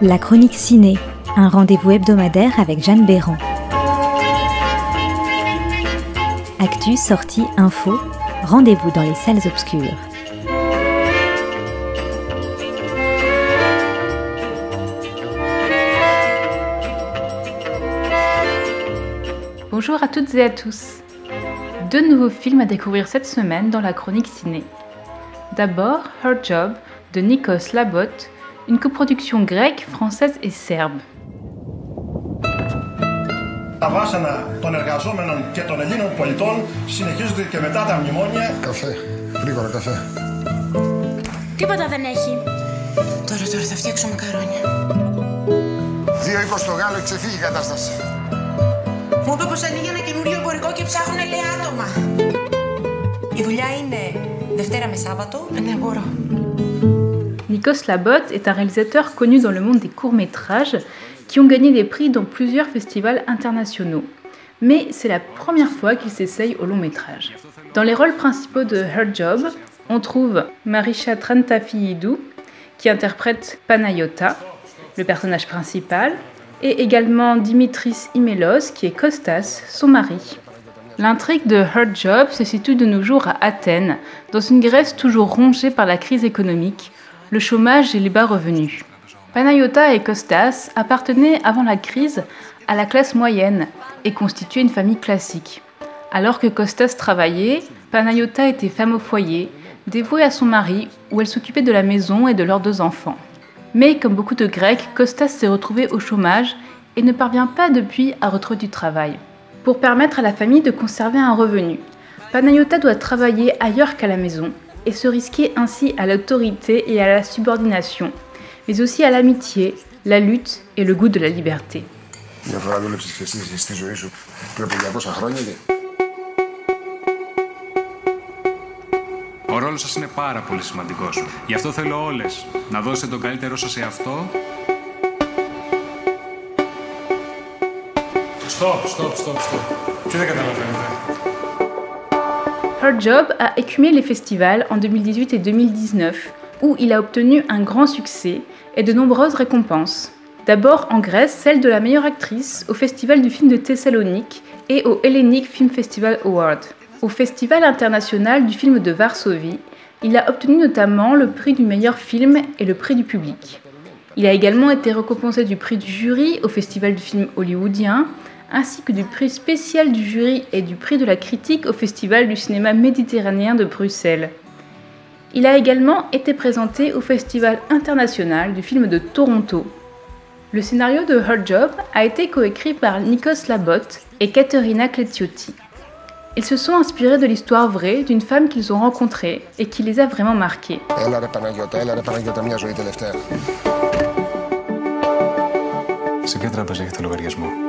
La chronique ciné, un rendez-vous hebdomadaire avec Jeanne Béran. Actu, sortie, info, rendez-vous dans les salles obscures. Bonjour à toutes et à tous. Deux nouveaux films à découvrir cette semaine dans la chronique ciné. D'abord, Her Job de Nikos Labot, une coproduction grecque, française et serbe. Τα βάσανα των εργαζόμενων και των Ελλήνων πολιτών συνεχίζονται και μετά τα μνημόνια. Καφέ. Γρήγορα καφέ. Τίποτα δεν έχει. Τώρα, τώρα θα φτιάξω μακαρόνια. 2-20 το Γάλλο έχει ξεφύγει η κατάσταση. Μου είπε πως ανοίγει ένα καινούριο εμπορικό και ψάχνουν λέει άτομα. Η δουλειά είναι Δευτέρα με Σάββατο. Ναι, μπορώ. Nikos Labot est un réalisateur connu dans le monde des courts-métrages qui ont gagné des prix dans plusieurs festivals internationaux. Mais c'est la première fois qu'il s'essaye au long métrage. Dans les rôles principaux de Her Job, on trouve Marisha Trantafilidou, qui interprète Panayota, le personnage principal, et également Dimitris Imelos, qui est Kostas, son mari. L'intrigue de Her Job se situe de nos jours à Athènes, dans une Grèce toujours rongée par la crise économique, le chômage et les bas revenus. Panayota et Kostas appartenaient avant la crise à la classe moyenne et constituaient une famille classique. Alors que Kostas travaillait, Panayota était femme au foyer, dévouée à son mari, où elle s'occupait de la maison et de leurs deux enfants. Mais comme beaucoup de Grecs, Kostas s'est retrouvé au chômage et ne parvient pas depuis à retrouver du travail. Pour permettre à la famille de conserver un revenu, Panayota doit travailler ailleurs qu'à la maison et se risquer ainsi à l'autorité et à la subordination, mais aussi à l'amitié, la lutte et le goût de la liberté. Μια φορά δούλεψες και εσύ στη ζωή σου πριν από 200 χρόνια και... Ο ρόλος σας είναι πάρα πολύ σημαντικός. Γι' αυτό θέλω όλες να δώσετε τον καλύτερό σας σε αυτό. Stop, stop, stop, stop. Τι δεν καταλαβαίνετε. Her Job a écumé les festivals en 2018 et 2019, où il a obtenu un grand succès et de nombreuses récompenses. D'abord en Grèce, celle de la meilleure actrice au Festival du film de Thessalonique et au Hellenic Film Festival Award. Au Festival international du film de Varsovie, il a obtenu notamment le prix du meilleur film et le prix du public. Il a également été récompensé du prix du jury au Festival du film hollywoodien, ainsi que du prix spécial du jury et du prix de la critique au Festival du cinéma méditerranéen de Bruxelles. Il a également été présenté au Festival international du film de Toronto. Le scénario de Her Job a été coécrit par Nikos Labot et Caterina Cletiotti. Ils se sont inspirés de l'histoire vraie d'une femme qu'ils ont rencontrée et qui les a vraiment marqués. Έλα ρε Παναγιώτα, έλα ρε Παναγιώτα, μια ζωή τελευταία. Σε ποια τράπεζα έχετε λογαριασμό.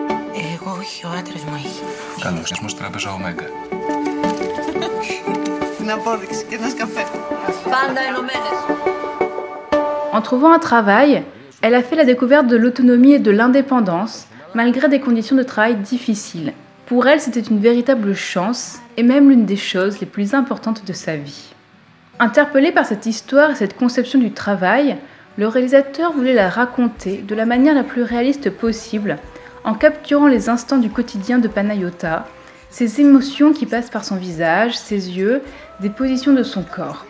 Εγώ όχι, ο άντρας μου έχει. Κάνω λογαριασμό στη τράπεζα Ωμέγκα. Την απόδειξη και ένα καφέ. Πάντα ενωμένες. En trouvant un travail, elle a fait la découverte de l'autonomie et de l'indépendance, malgré des conditions de travail difficiles. Pour elle, c'était une véritable chance et même l'une des choses les plus importantes de sa vie. Interpellé par cette histoire et cette conception du travail, le réalisateur voulait la raconter de la manière la plus réaliste possible, en capturant les instants du quotidien de Panayota, ses émotions qui passent par son visage, ses yeux, des positions de son corps.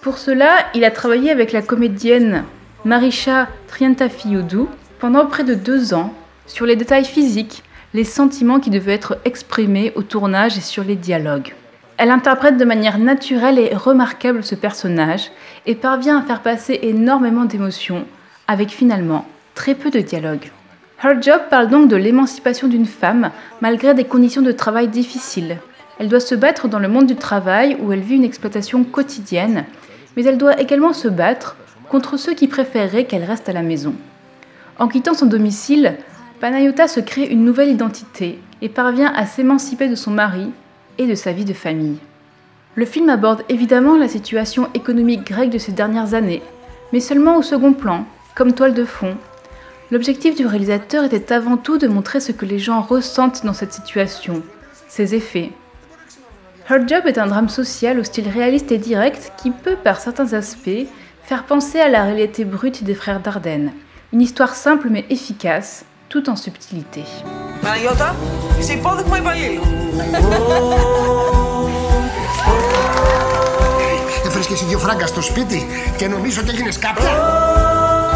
Pour cela, il a travaillé avec la comédienne Marisha Triantafilidou pendant près de deux ans sur les détails physiques, les sentiments qui devaient être exprimés au tournage et sur les dialogues. Elle interprète de manière naturelle et remarquable ce personnage et parvient à faire passer énormément d'émotions avec finalement très peu de dialogue. Her Job parle donc de l'émancipation d'une femme malgré des conditions de travail difficiles. Elle doit se battre dans le monde du travail où elle vit une exploitation quotidienne, mais elle doit également se battre contre ceux qui préféreraient qu'elle reste à la maison. En quittant son domicile, Panayota se crée une nouvelle identité et parvient à s'émanciper de son mari et de sa vie de famille. Le film aborde évidemment la situation économique grecque de ces dernières années, mais seulement au second plan, comme toile de fond. L'objectif du réalisateur était avant tout de montrer ce que les gens ressentent dans cette situation, ses effets. Her Job est un drame social au style réaliste et direct qui peut, par certains aspects, faire penser à la réalité brute des frères Dardenne. Une histoire simple mais efficace, tout en subtilité. Παναγιώτα, είσαι υπόδειγμα υπαλλήλου. Έφερες και εσύ δύο φράγκα στο σπίτι και νομίζω ότι έγινες κάποια.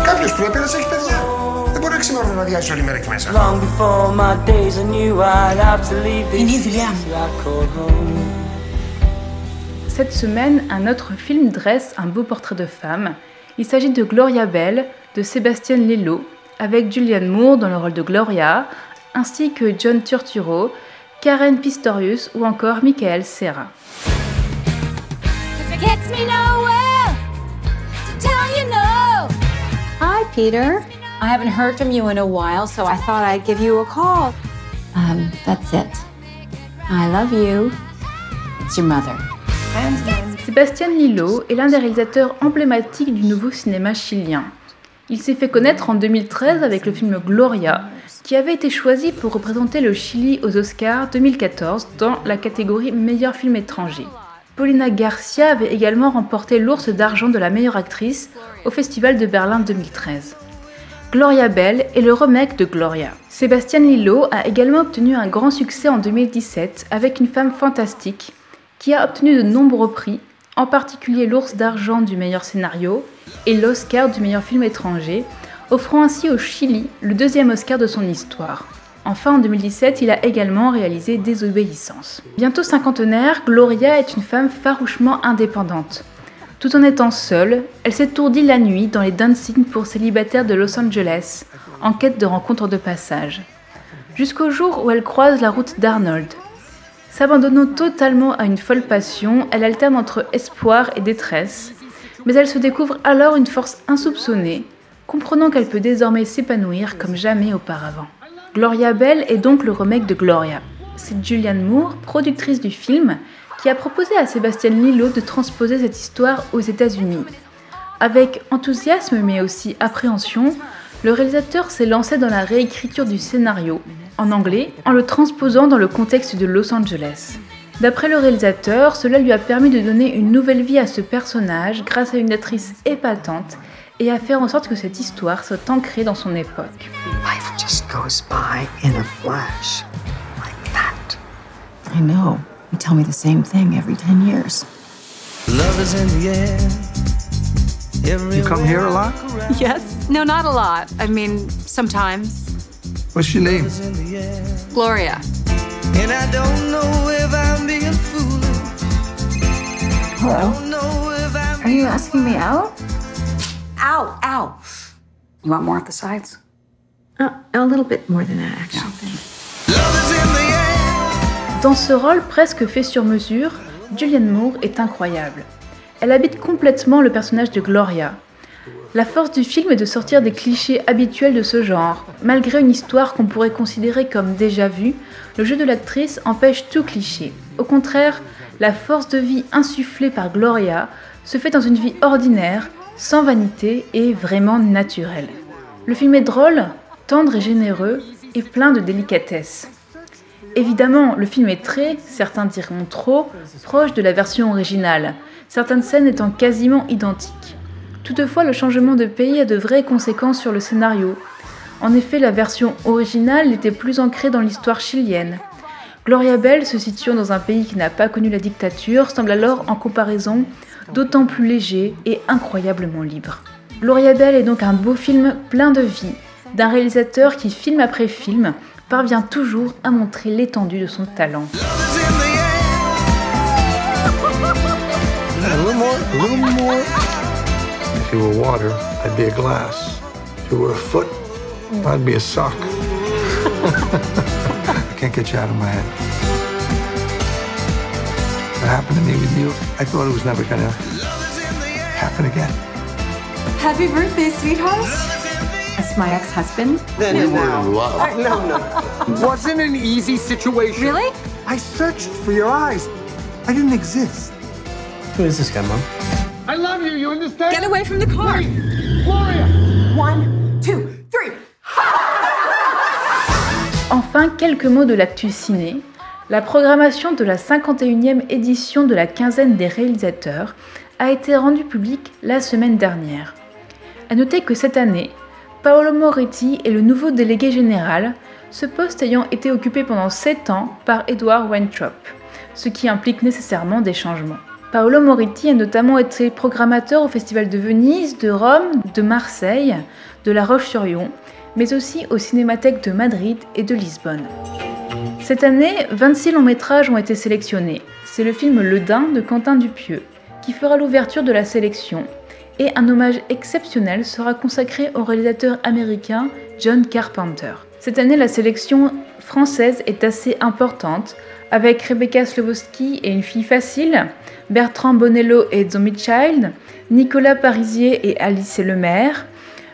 Κάποιος που έπαιρνες έχει παιδιά. Δεν μπορεί να ξημερώνει να διάζει όλη μέρα εκεί μέσα. Long before my days, I knew I'd have to leave this Είναι η δουλειά μου. city I call home. Cette semaine, un autre film dresse un beau portrait de femme. Il s'agit de Gloria Bell de Sébastien Lello, avec Julianne Moore dans le rôle de Gloria, ainsi que John Turturro, Karen Pistorius ou encore Michael Serra. Cause it gets me nowhere to tell you no. Hi, Peter. I haven't heard from you in a while, so I thought I'd give you a call. Um, that's it. I love you. It's your mother. Sébastien Lillo est l'un des réalisateurs emblématiques du nouveau cinéma chilien. Il s'est fait connaître en 2013 avec le film Gloria, qui avait été choisi pour représenter le Chili aux Oscars 2014 dans la catégorie meilleur film étranger. Paulina Garcia avait également remporté l'ours d'argent de la meilleure actrice au Festival de Berlin 2013. Gloria Bell est le remake de Gloria. Sébastien Lillo a également obtenu un grand succès en 2017 avec Une femme fantastique, qui a obtenu de nombreux prix, en particulier l'ours d'argent du meilleur scénario et l'Oscar du meilleur film étranger, offrant ainsi au Chili le deuxième Oscar de son histoire. Enfin, en 2017, il a également réalisé Désobéissance. Bientôt cinquantenaire, Gloria est une femme farouchement indépendante. Tout en étant seule, elle s'étourdit la nuit dans les dancing pour célibataires de Los Angeles, en quête de rencontres de passage. Jusqu'au jour où elle croise la route d'Arnold. S'abandonnant totalement à une folle passion, elle alterne entre espoir et détresse, mais elle se découvre alors une force insoupçonnée, comprenant qu'elle peut désormais s'épanouir comme jamais auparavant. Gloria Bell est donc le remake de Gloria. C'est Julianne Moore, productrice du film, qui a proposé à Sébastien Lillo de transposer cette histoire aux États-Unis. Avec enthousiasme mais aussi appréhension, le réalisateur s'est lancé dans la réécriture du scénario, en anglais, en le transposant dans le contexte de Los Angeles. D'après le réalisateur, cela lui a permis de donner une nouvelle vie à ce personnage grâce à une actrice épatante et à faire en sorte que cette histoire soit ancrée dans son époque. Life just goes by in a flash. Like that. I know. You tell me the same thing every 10 years. Love is in the air. You come here a lot? Yes. No, not a lot. I mean, sometimes. What's your name? Gloria. And I don't know if I'm being foolish. Hello? Don't know if I'm Are you asking me out? Ow, ow. You want more at the sides? Uh, a little bit more than that, actually. love is in the air. Dans ce rôle presque fait sur mesure, Julianne Moore est incroyable. Elle habite complètement le personnage de Gloria. La force du film est de sortir des clichés habituels de ce genre. Malgré une histoire qu'on pourrait considérer comme déjà vue, le jeu de l'actrice empêche tout cliché. Au contraire, la force de vie insufflée par Gloria se fait dans une vie ordinaire, sans vanité et vraiment naturelle. Le film est drôle, tendre et généreux, et plein de délicatesse. Évidemment, le film est très, certains diront trop, proche de la version originale, certaines scènes étant quasiment identiques. Toutefois, le changement de pays a de vraies conséquences sur le scénario. En effet, la version originale était plus ancrée dans l'histoire chilienne. Gloria Bell, se situant dans un pays qui n'a pas connu la dictature, semble alors, en comparaison, d'autant plus léger et incroyablement libre. Gloria Bell est donc un beau film plein de vie, d'un réalisateur qui, film après film, parvient toujours à montrer l'étendue de son talent. A little more, a little more. If you were water, I'd be a glass. If you were a foot, I'd be a sock. I can't get you out of my head. What happened to me with you, I thought it was never gonna happen again. Happy birthday, sweetheart. That's my ex-husband. We were in love. No, no. Wasn't an easy situation? Really? I searched for your eyes. I didn't exist. Who is this guy, Mom? I love you, you understand? Get away from the car. Gloria! One, two, three. Enfin, quelques mots de l'actu ciné. La programmation de la 51e édition de la quinzaine des réalisateurs a été rendue publique la semaine dernière. A noter que cette année, Paolo Moretti est le nouveau délégué général, ce poste ayant été occupé pendant 7 ans par Edward Weintraub, ce qui implique nécessairement des changements. Paolo Moretti a notamment été programmateur au Festival de Venise, de Rome, de Marseille, de La Roche-sur-Yon, mais aussi aux cinémathèques de Madrid et de Lisbonne. Cette année, 26 longs métrages ont été sélectionnés. C'est le film Le Dain de Quentin Dupieux qui fera l'ouverture de la sélection et un hommage exceptionnel sera consacré au réalisateur américain John Carpenter. Cette année, la sélection française est assez importante, avec Rebecca Slowowski et Une fille facile, Bertrand Bonello et Zombie Child, Nicolas Parisier et Alice et le maire,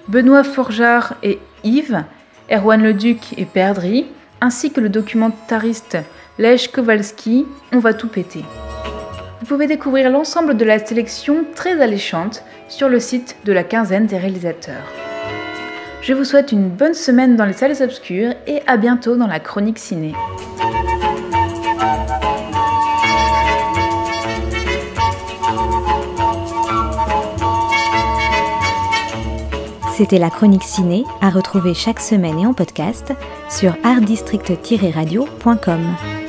Benoît Forjard et Yves, Erwan Leduc et Perdry, ainsi que le documentariste Lech Kowalski, On va tout péter. Vous pouvez découvrir l'ensemble de la sélection très alléchante sur le site de la quinzaine des réalisateurs. Je vous souhaite une bonne semaine dans les salles obscures et à bientôt dans la chronique ciné. C'était la chronique ciné à retrouver chaque semaine et en podcast sur artdistrict-radio.com.